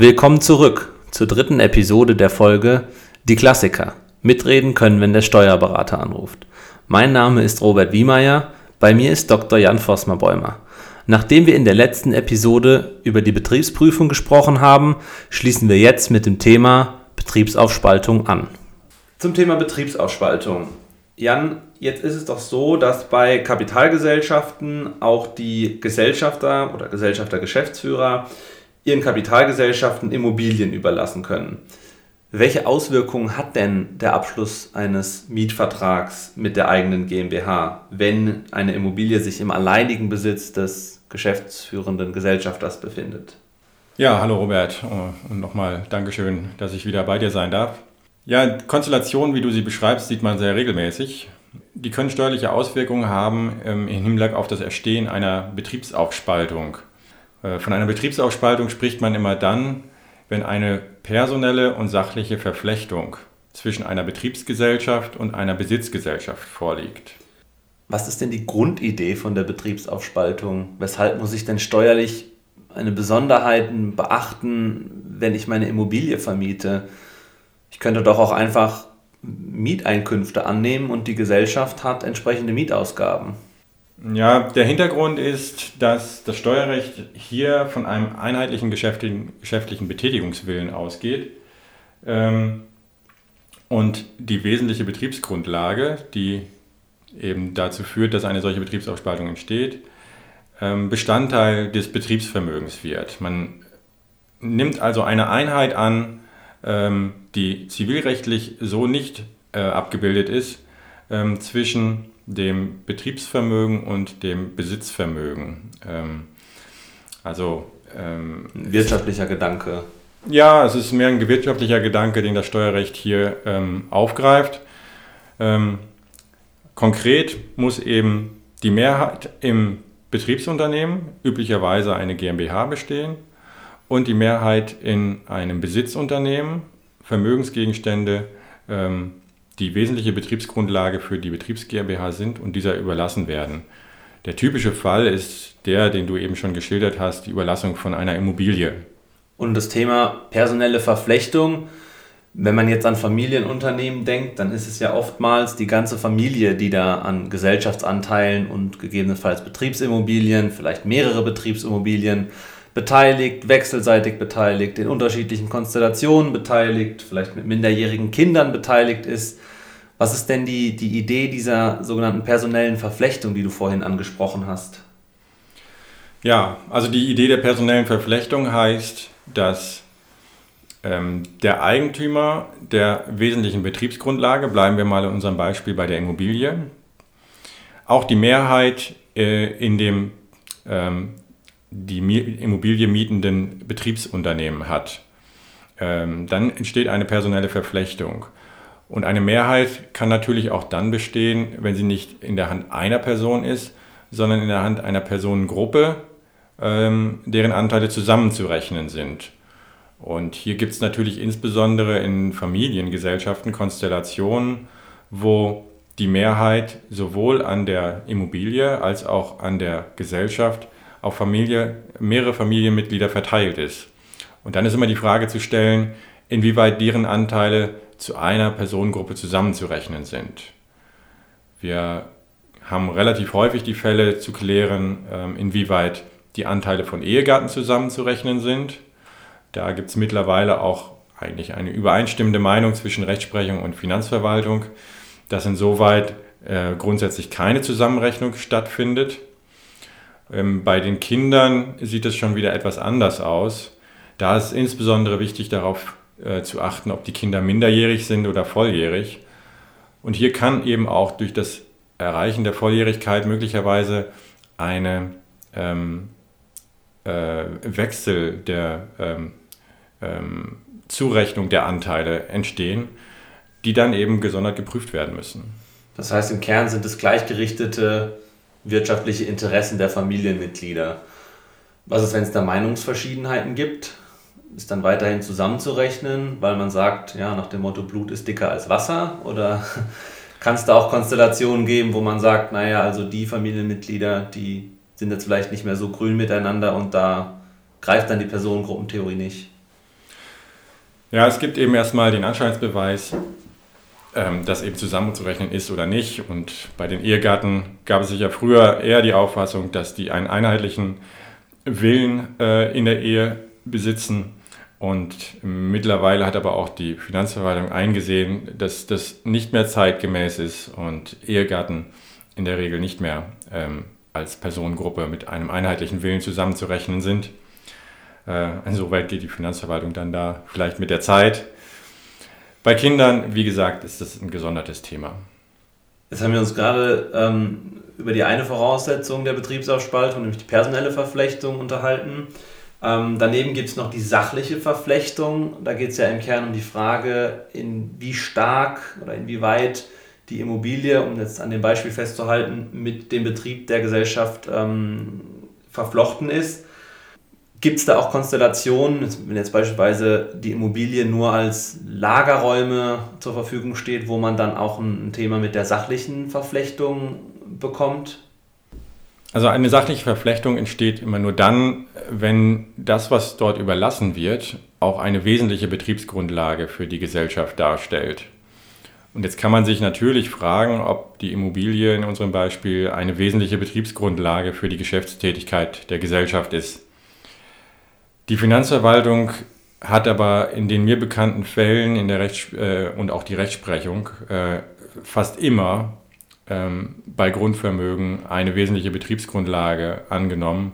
Willkommen zurück zur dritten Episode der Folge Die Klassiker. Mitreden können, wenn der Steuerberater anruft. Mein Name ist Robert Wiemeyer, bei mir ist Dr. Jan Vosmer-Bäumer. Nachdem wir in der letzten Episode über die Betriebsprüfung gesprochen haben, schließen wir jetzt mit dem Thema Betriebsaufspaltung an. Zum Thema Betriebsaufspaltung. Jan, jetzt ist es doch so, dass bei Kapitalgesellschaften auch die Gesellschafter oder Gesellschafter Geschäftsführer ihren Kapitalgesellschaften Immobilien überlassen können. Welche Auswirkungen hat denn der Abschluss eines Mietvertrags mit der eigenen GmbH, wenn eine Immobilie sich im alleinigen Besitz des geschäftsführenden Gesellschafters befindet? Ja, hallo Robert und nochmal Dankeschön, dass ich wieder bei dir sein darf. Ja, Konstellationen, wie du sie beschreibst, sieht man sehr regelmäßig. Die können steuerliche Auswirkungen haben ähm, im Hinblick auf das Erstehen einer Betriebsaufspaltung. Äh, von einer Betriebsaufspaltung spricht man immer dann, wenn eine personelle und sachliche Verflechtung zwischen einer Betriebsgesellschaft und einer Besitzgesellschaft vorliegt. Was ist denn die Grundidee von der Betriebsaufspaltung? Weshalb muss ich denn steuerlich eine Besonderheit beachten, wenn ich meine Immobilie vermiete? Ich könnte doch auch einfach Mieteinkünfte annehmen und die Gesellschaft hat entsprechende Mietausgaben. Ja, der Hintergrund ist, dass das Steuerrecht hier von einem einheitlichen geschäftlichen, geschäftlichen Betätigungswillen ausgeht. Ähm, und die wesentliche Betriebsgrundlage, die eben dazu führt, dass eine solche Betriebsaufspaltung entsteht, ähm, Bestandteil des Betriebsvermögens wird. Man nimmt also eine Einheit an, ähm, die zivilrechtlich so nicht äh, abgebildet ist, ähm, zwischen dem Betriebsvermögen und dem Besitzvermögen. Ähm, also ähm, wirtschaftlicher Gedanke. Ja, es ist mehr ein wirtschaftlicher Gedanke, den das Steuerrecht hier ähm, aufgreift. Ähm, konkret muss eben die Mehrheit im Betriebsunternehmen, üblicherweise eine GmbH, bestehen und die Mehrheit in einem Besitzunternehmen, Vermögensgegenstände, ähm, die wesentliche Betriebsgrundlage für die Betriebs GmbH sind und dieser überlassen werden. Der typische Fall ist der, den du eben schon geschildert hast, die Überlassung von einer Immobilie. Und das Thema personelle Verflechtung, wenn man jetzt an Familienunternehmen denkt, dann ist es ja oftmals die ganze Familie, die da an Gesellschaftsanteilen und gegebenenfalls Betriebsimmobilien, vielleicht mehrere Betriebsimmobilien beteiligt, wechselseitig beteiligt, in unterschiedlichen Konstellationen beteiligt, vielleicht mit minderjährigen Kindern beteiligt ist. Was ist denn die, die Idee dieser sogenannten personellen Verflechtung, die du vorhin angesprochen hast? Ja, also die Idee der personellen Verflechtung heißt, dass ähm, der Eigentümer der wesentlichen Betriebsgrundlage, bleiben wir mal in unserem Beispiel bei der Immobilie, auch die Mehrheit äh, in dem ähm, die Immobilie mietenden Betriebsunternehmen hat. Ähm, dann entsteht eine personelle Verflechtung. Und eine Mehrheit kann natürlich auch dann bestehen, wenn sie nicht in der Hand einer Person ist, sondern in der Hand einer Personengruppe, ähm, deren Anteile zusammenzurechnen sind. Und hier gibt es natürlich insbesondere in Familiengesellschaften Konstellationen, wo die Mehrheit sowohl an der Immobilie als auch an der Gesellschaft auf Familie, mehrere Familienmitglieder verteilt ist. Und dann ist immer die Frage zu stellen, inwieweit deren Anteile zu einer Personengruppe zusammenzurechnen sind. Wir haben relativ häufig die Fälle zu klären, ähm, inwieweit die Anteile von Ehegatten zusammenzurechnen sind. Da gibt es mittlerweile auch eigentlich eine übereinstimmende Meinung zwischen Rechtsprechung und Finanzverwaltung, dass insoweit äh, grundsätzlich keine Zusammenrechnung stattfindet. Ähm, bei den Kindern sieht es schon wieder etwas anders aus. Da ist insbesondere wichtig darauf äh, zu achten, ob die Kinder minderjährig sind oder volljährig. Und hier kann eben auch durch das Erreichen der Volljährigkeit möglicherweise eine ähm, äh, Wechsel der ähm, ähm, Zurechnung der Anteile entstehen, die dann eben gesondert geprüft werden müssen. Das heißt, im Kern sind es gleichgerichtete wirtschaftliche Interessen der Familienmitglieder. Was ist, wenn es da Meinungsverschiedenheiten gibt? Ist dann weiterhin zusammenzurechnen, weil man sagt, ja, nach dem Motto Blut ist dicker als Wasser? Oder kann es da auch Konstellationen geben, wo man sagt, naja, also die Familienmitglieder, die sind jetzt vielleicht nicht mehr so grün miteinander und da greift dann die Personengruppentheorie nicht? Ja, es gibt eben erstmal den Anscheinsbeweis, ähm, dass eben zusammenzurechnen ist oder nicht. Und bei den Ehegatten gab es sich ja früher eher die Auffassung, dass die einen einheitlichen Willen äh, in der Ehe besitzen. Und mittlerweile hat aber auch die Finanzverwaltung eingesehen, dass das nicht mehr zeitgemäß ist und Ehegatten in der Regel nicht mehr ähm, als Personengruppe mit einem einheitlichen Willen zusammenzurechnen sind. Äh, insoweit geht die Finanzverwaltung dann da vielleicht mit der Zeit. Bei Kindern, wie gesagt, ist das ein gesondertes Thema. Jetzt haben wir uns gerade ähm, über die eine Voraussetzung der Betriebsaufspaltung, nämlich die personelle Verflechtung, unterhalten. Ähm, daneben gibt es noch die sachliche Verflechtung. Da geht es ja im Kern um die Frage, in wie stark oder inwieweit die Immobilie, um jetzt an dem Beispiel festzuhalten, mit dem Betrieb der Gesellschaft ähm, verflochten ist. Gibt es da auch Konstellationen, wenn jetzt beispielsweise die Immobilie nur als Lagerräume zur Verfügung steht, wo man dann auch ein Thema mit der sachlichen Verflechtung bekommt? Also eine sachliche Verflechtung entsteht immer nur dann, wenn das, was dort überlassen wird, auch eine wesentliche Betriebsgrundlage für die Gesellschaft darstellt. Und jetzt kann man sich natürlich fragen, ob die Immobilie in unserem Beispiel eine wesentliche Betriebsgrundlage für die Geschäftstätigkeit der Gesellschaft ist. Die Finanzverwaltung hat aber in den mir bekannten Fällen in der Rechts äh, und auch die Rechtsprechung äh, fast immer ähm, bei Grundvermögen eine wesentliche Betriebsgrundlage angenommen.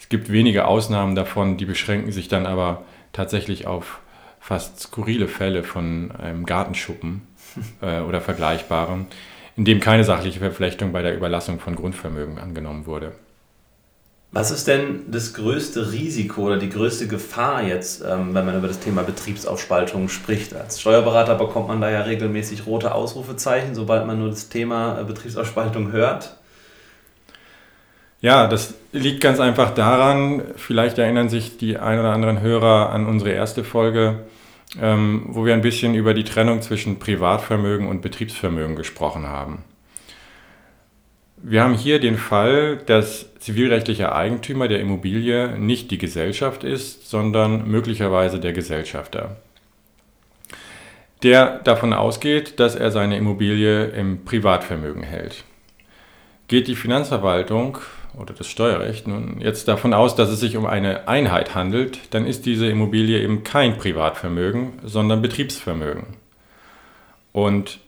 Es gibt wenige Ausnahmen davon, die beschränken sich dann aber tatsächlich auf fast skurrile Fälle von einem Gartenschuppen äh, oder Vergleichbarem, in dem keine sachliche Verflechtung bei der Überlassung von Grundvermögen angenommen wurde. Was ist denn das größte Risiko oder die größte Gefahr jetzt, ähm, wenn man über das Thema Betriebsaufspaltung spricht? Als Steuerberater bekommt man da ja regelmäßig rote Ausrufezeichen, sobald man nur das Thema äh, Betriebsaufspaltung hört. Ja, das liegt ganz einfach daran, vielleicht erinnern sich die ein oder anderen Hörer an unsere erste Folge, ähm, wo wir ein bisschen über die Trennung zwischen Privatvermögen und Betriebsvermögen gesprochen haben. Wir haben hier den Fall, dass zivilrechtlicher Eigentümer der Immobilie nicht die Gesellschaft ist, sondern möglicherweise der Gesellschafter, der davon ausgeht, dass er seine Immobilie im Privatvermögen hält. Geht die Finanzverwaltung oder das Steuerrecht nun jetzt davon aus, dass es sich um eine Einheit handelt, dann ist diese Immobilie eben kein Privatvermögen, sondern Betriebsvermögen. Und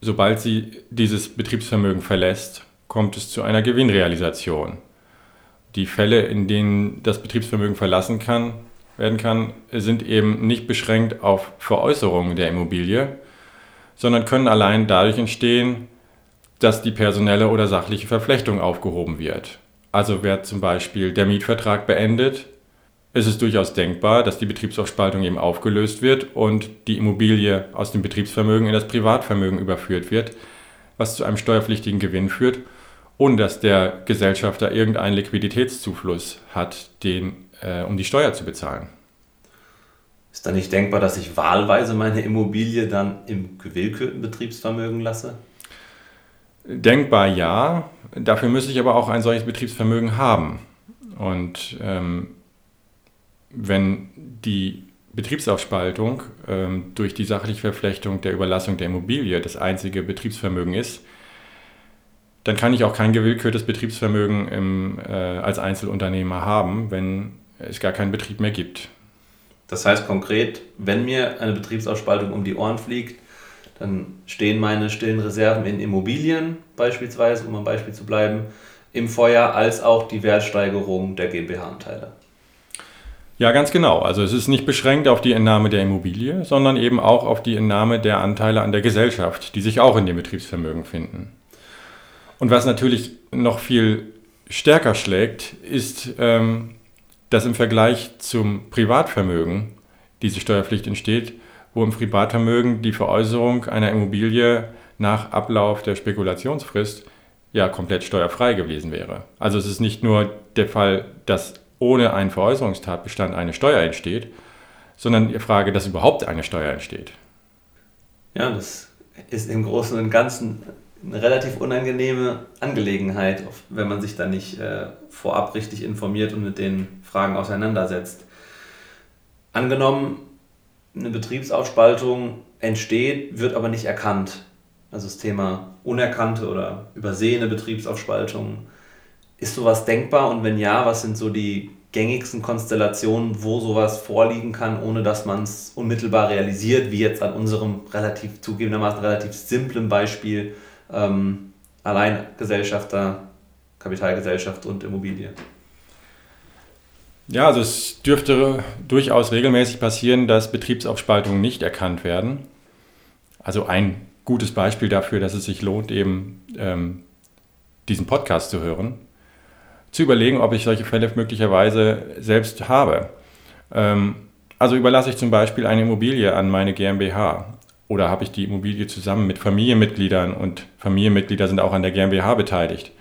sobald sie dieses Betriebsvermögen verlässt, kommt es zu einer Gewinnrealisation. Die Fälle, in denen das Betriebsvermögen verlassen kann, werden kann, sind eben nicht beschränkt auf Veräußerungen der Immobilie, sondern können allein dadurch entstehen, dass die personelle oder sachliche Verflechtung aufgehoben wird. Also wird zum Beispiel der Mietvertrag beendet, ist es durchaus denkbar, dass die Betriebsaufspaltung eben aufgelöst wird und die Immobilie aus dem Betriebsvermögen in das Privatvermögen überführt wird, was zu einem steuerpflichtigen Gewinn führt ohne dass der Gesellschafter irgendeinen Liquiditätszufluss hat, den, äh, um die Steuer zu bezahlen. Ist dann nicht denkbar, dass ich wahlweise meine Immobilie dann im gewillkürten Betriebsvermögen lasse? Denkbar ja. Dafür müsste ich aber auch ein solches Betriebsvermögen haben. Und ähm, wenn die Betriebsaufspaltung ähm, durch die sachliche Verflechtung der Überlassung der Immobilie das einzige Betriebsvermögen ist, dann kann ich auch kein gewillkürtes Betriebsvermögen im, äh, als Einzelunternehmer haben, wenn es gar keinen Betrieb mehr gibt. Das heißt konkret, wenn mir eine Betriebsausspaltung um die Ohren fliegt, dann stehen meine stillen Reserven in Immobilien beispielsweise, um am Beispiel zu bleiben, im Feuer, als auch die Wertsteigerung der GmbH-Anteile. Ja, ganz genau. Also es ist nicht beschränkt auf die Entnahme der Immobilie, sondern eben auch auf die Entnahme der Anteile an der Gesellschaft, die sich auch in dem Betriebsvermögen finden. Und was natürlich noch viel stärker schlägt, ist, ähm, dass im Vergleich zum Privatvermögen diese Steuerpflicht entsteht, wo im Privatvermögen die Veräußerung einer Immobilie nach Ablauf der Spekulationsfrist ja komplett steuerfrei gewesen wäre. Also es ist nicht nur der Fall, dass ohne einen Veräußerungstatbestand eine Steuer entsteht, sondern die Frage, dass überhaupt eine Steuer entsteht. Ja, das ist im Großen und Ganzen eine relativ unangenehme Angelegenheit, wenn man sich da nicht äh, vorab richtig informiert und mit den Fragen auseinandersetzt. Angenommen, eine Betriebsaufspaltung entsteht, wird aber nicht erkannt. Also das Thema unerkannte oder übersehene Betriebsaufspaltung. Ist sowas denkbar und wenn ja, was sind so die gängigsten Konstellationen, wo sowas vorliegen kann, ohne dass man es unmittelbar realisiert, wie jetzt an unserem relativ zugegebenermaßen relativ simplen Beispiel ähm, Alleingesellschafter, Kapitalgesellschaft und Immobilie? Ja, also es dürfte durchaus regelmäßig passieren, dass Betriebsaufspaltungen nicht erkannt werden. Also ein gutes Beispiel dafür, dass es sich lohnt, eben ähm, diesen Podcast zu hören, zu überlegen, ob ich solche Fälle möglicherweise selbst habe. Ähm, also überlasse ich zum Beispiel eine Immobilie an meine GmbH oder habe ich die Immobilie zusammen mit Familienmitgliedern und Familienmitglieder sind auch an der GmbH beteiligt.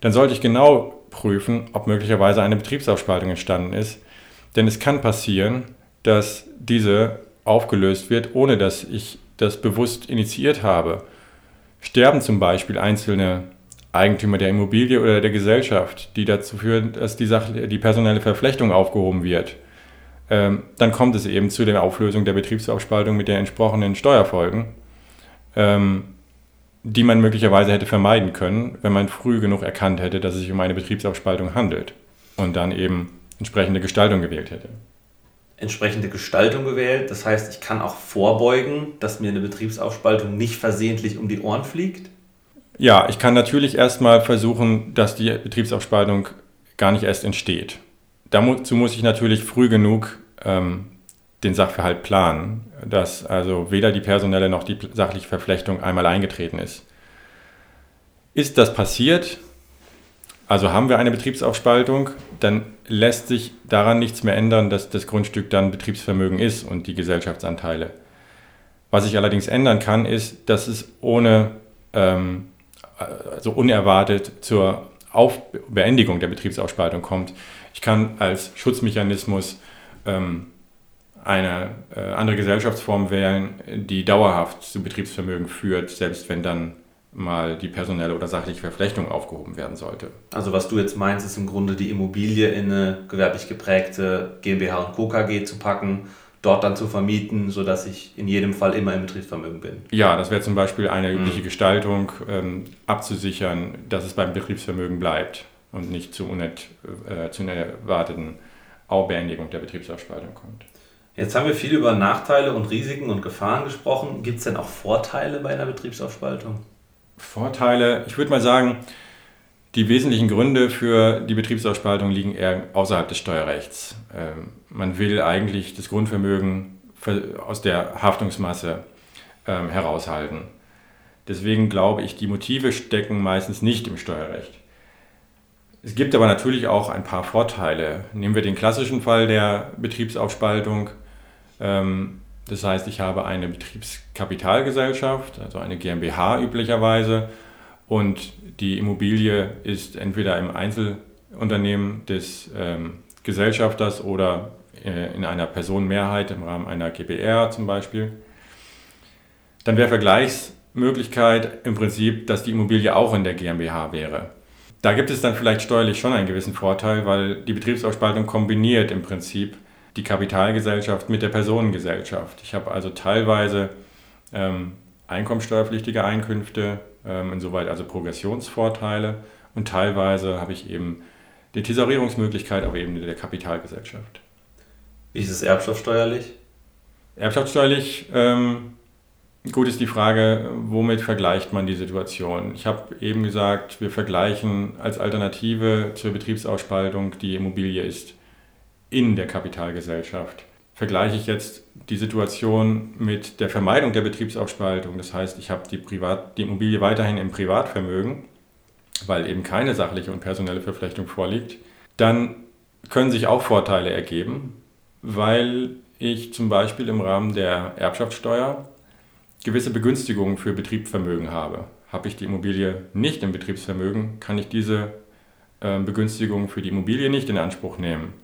Dann sollte ich genau prüfen, ob möglicherweise eine Betriebsaufspaltung entstanden ist. Denn es kann passieren, dass diese aufgelöst wird, ohne dass ich das bewusst initiiert habe. Sterben zum Beispiel einzelne Eigentümer der Immobilie oder der Gesellschaft, die dazu führen, dass die, Sache, die personelle Verflechtung aufgehoben wird, ähm, dann kommt es eben zu der Auflösung der Betriebsaufspaltung mit den entsprechenden Steuerfolgen. Ähm, die man möglicherweise hätte vermeiden können, wenn man früh genug erkannt hätte, dass es sich um eine Betriebsaufspaltung handelt und dann eben entsprechende Gestaltung gewählt hätte. Entsprechende Gestaltung gewählt, das heißt, ich kann auch vorbeugen, dass mir eine Betriebsaufspaltung nicht versehentlich um die Ohren fliegt? Ja, ich kann natürlich erstmal versuchen, dass die Betriebsaufspaltung gar nicht erst entsteht. Dazu muss ich natürlich früh genug ähm, den Sachverhalt planen, dass also weder die personelle noch die sachliche Verflechtung einmal eingetreten ist. Ist das passiert, also haben wir eine Betriebsaufspaltung, dann lässt sich daran nichts mehr ändern, dass das Grundstück dann Betriebsvermögen ist und die Gesellschaftsanteile. Was sich allerdings ändern kann, ist, dass es ohne, ähm, also unerwartet zur Auf Beendigung der Betriebsaufspaltung kommt. Ich kann als Schutzmechanismus ähm, eine äh, andere Gesellschaftsform wählen, die dauerhaft zu Betriebsvermögen führt, selbst wenn dann mal die personelle oder sachliche Verflechtung aufgehoben werden sollte. Also was du jetzt meinst, ist im Grunde die Immobilie in eine gewerblich geprägte GmbH und Co. KG zu packen, dort dann zu vermieten, sodass ich in jedem Fall immer im Betriebsvermögen bin. Ja, das wäre zum Beispiel eine übliche mhm. Gestaltung, ähm, abzusichern, dass es beim Betriebsvermögen bleibt und nicht zu, unet, erwarteten Beendigung der Betriebsaufspaltung kommt. Jetzt haben wir viel über Nachteile und Risiken und Gefahren gesprochen. Gibt es denn auch Vorteile bei einer Betriebsaufspaltung? Vorteile, ich würde mal sagen, die wesentlichen Gründe für die Betriebsaufspaltung liegen eher außerhalb des Steuerrechts. Ähm, man will eigentlich das Grundvermögen aus der Haftungsmasse ähm, heraushalten. Deswegen glaube ich, die Motive stecken meistens nicht im Steuerrecht. Es gibt aber natürlich auch ein paar Vorteile. Nehmen wir den klassischen Fall der Betriebsaufspaltung. Ähm, das heißt, ich habe eine Betriebskapitalgesellschaft, also eine GmbH üblicherweise, und die Immobilie ist entweder im Einzelunternehmen des ähm, Gesellschafters oder äh, in einer Personenmehrheit im Rahmen einer GBR zum Beispiel. Dann wäre Vergleichsmöglichkeit im Prinzip, dass die Immobilie auch in der GmbH wäre. Da gibt es dann vielleicht steuerlich schon einen gewissen Vorteil, weil die Betriebsaufspaltung kombiniert im Prinzip die Kapitalgesellschaft mit der Personengesellschaft. Ich habe also teilweise ähm, einkommensteuerpflichtige Einkünfte, ähm, insoweit also Progressionsvorteile und teilweise habe ich eben die Tesorierungsmöglichkeit auf Ebene der Kapitalgesellschaft. Wie ist es erbschaftssteuerlich? Erbschaftssteuerlich ähm, gut ist die Frage, womit vergleicht man die Situation? Ich habe eben gesagt, wir vergleichen als Alternative zur Betriebsausspaltung die Immobilie ist in der Kapitalgesellschaft. Vergleiche ich jetzt die Situation mit der Vermeidung der Betriebsaufspaltung, das heißt, ich habe die, Privat, die Immobilie weiterhin im Privatvermögen, weil eben keine sachliche und personelle Verflechtung vorliegt, dann können sich auch Vorteile ergeben, weil ich zum Beispiel im Rahmen der Erbschaftssteuer gewisse Begünstigungen für Betriebsvermögen habe. Habe ich die Immobilie nicht im Betriebsvermögen, kann ich diese äh, Begünstigung für die Immobilie nicht in Anspruch nehmen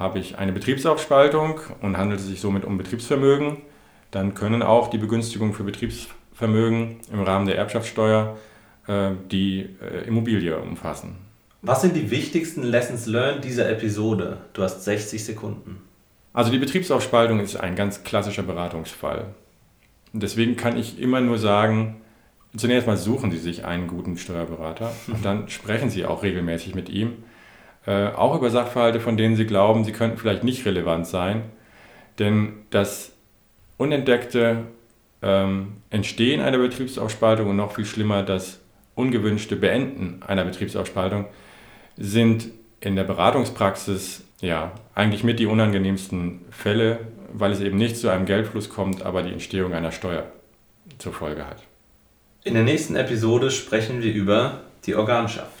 habe ich eine Betriebsaufspaltung und handelt es sich somit um Betriebsvermögen, dann können auch die Begünstigungen für Betriebsvermögen im Rahmen der Erbschaftssteuer äh, die äh, Immobilie umfassen. Was sind die wichtigsten Lessons learned dieser Episode? Du hast 60 Sekunden. Also die Betriebsaufspaltung ist ein ganz klassischer Beratungsfall. Deswegen kann ich immer nur sagen, zunächst mal suchen Sie sich einen guten Steuerberater und dann sprechen Sie auch regelmäßig mit ihm. Äh, auch über Sachverhalte, von denen Sie glauben, sie könnten vielleicht nicht relevant sein. Denn das unentdeckte ähm, Entstehen einer Betriebsaufspaltung und noch viel schlimmer das ungewünschte Beenden einer Betriebsaufspaltung sind in der Beratungspraxis ja eigentlich mit die unangenehmsten Fälle, weil es eben nicht zu einem Geldfluss kommt, aber die Entstehung einer Steuer zur Folge hat. In der nächsten Episode sprechen wir über die Organschaft.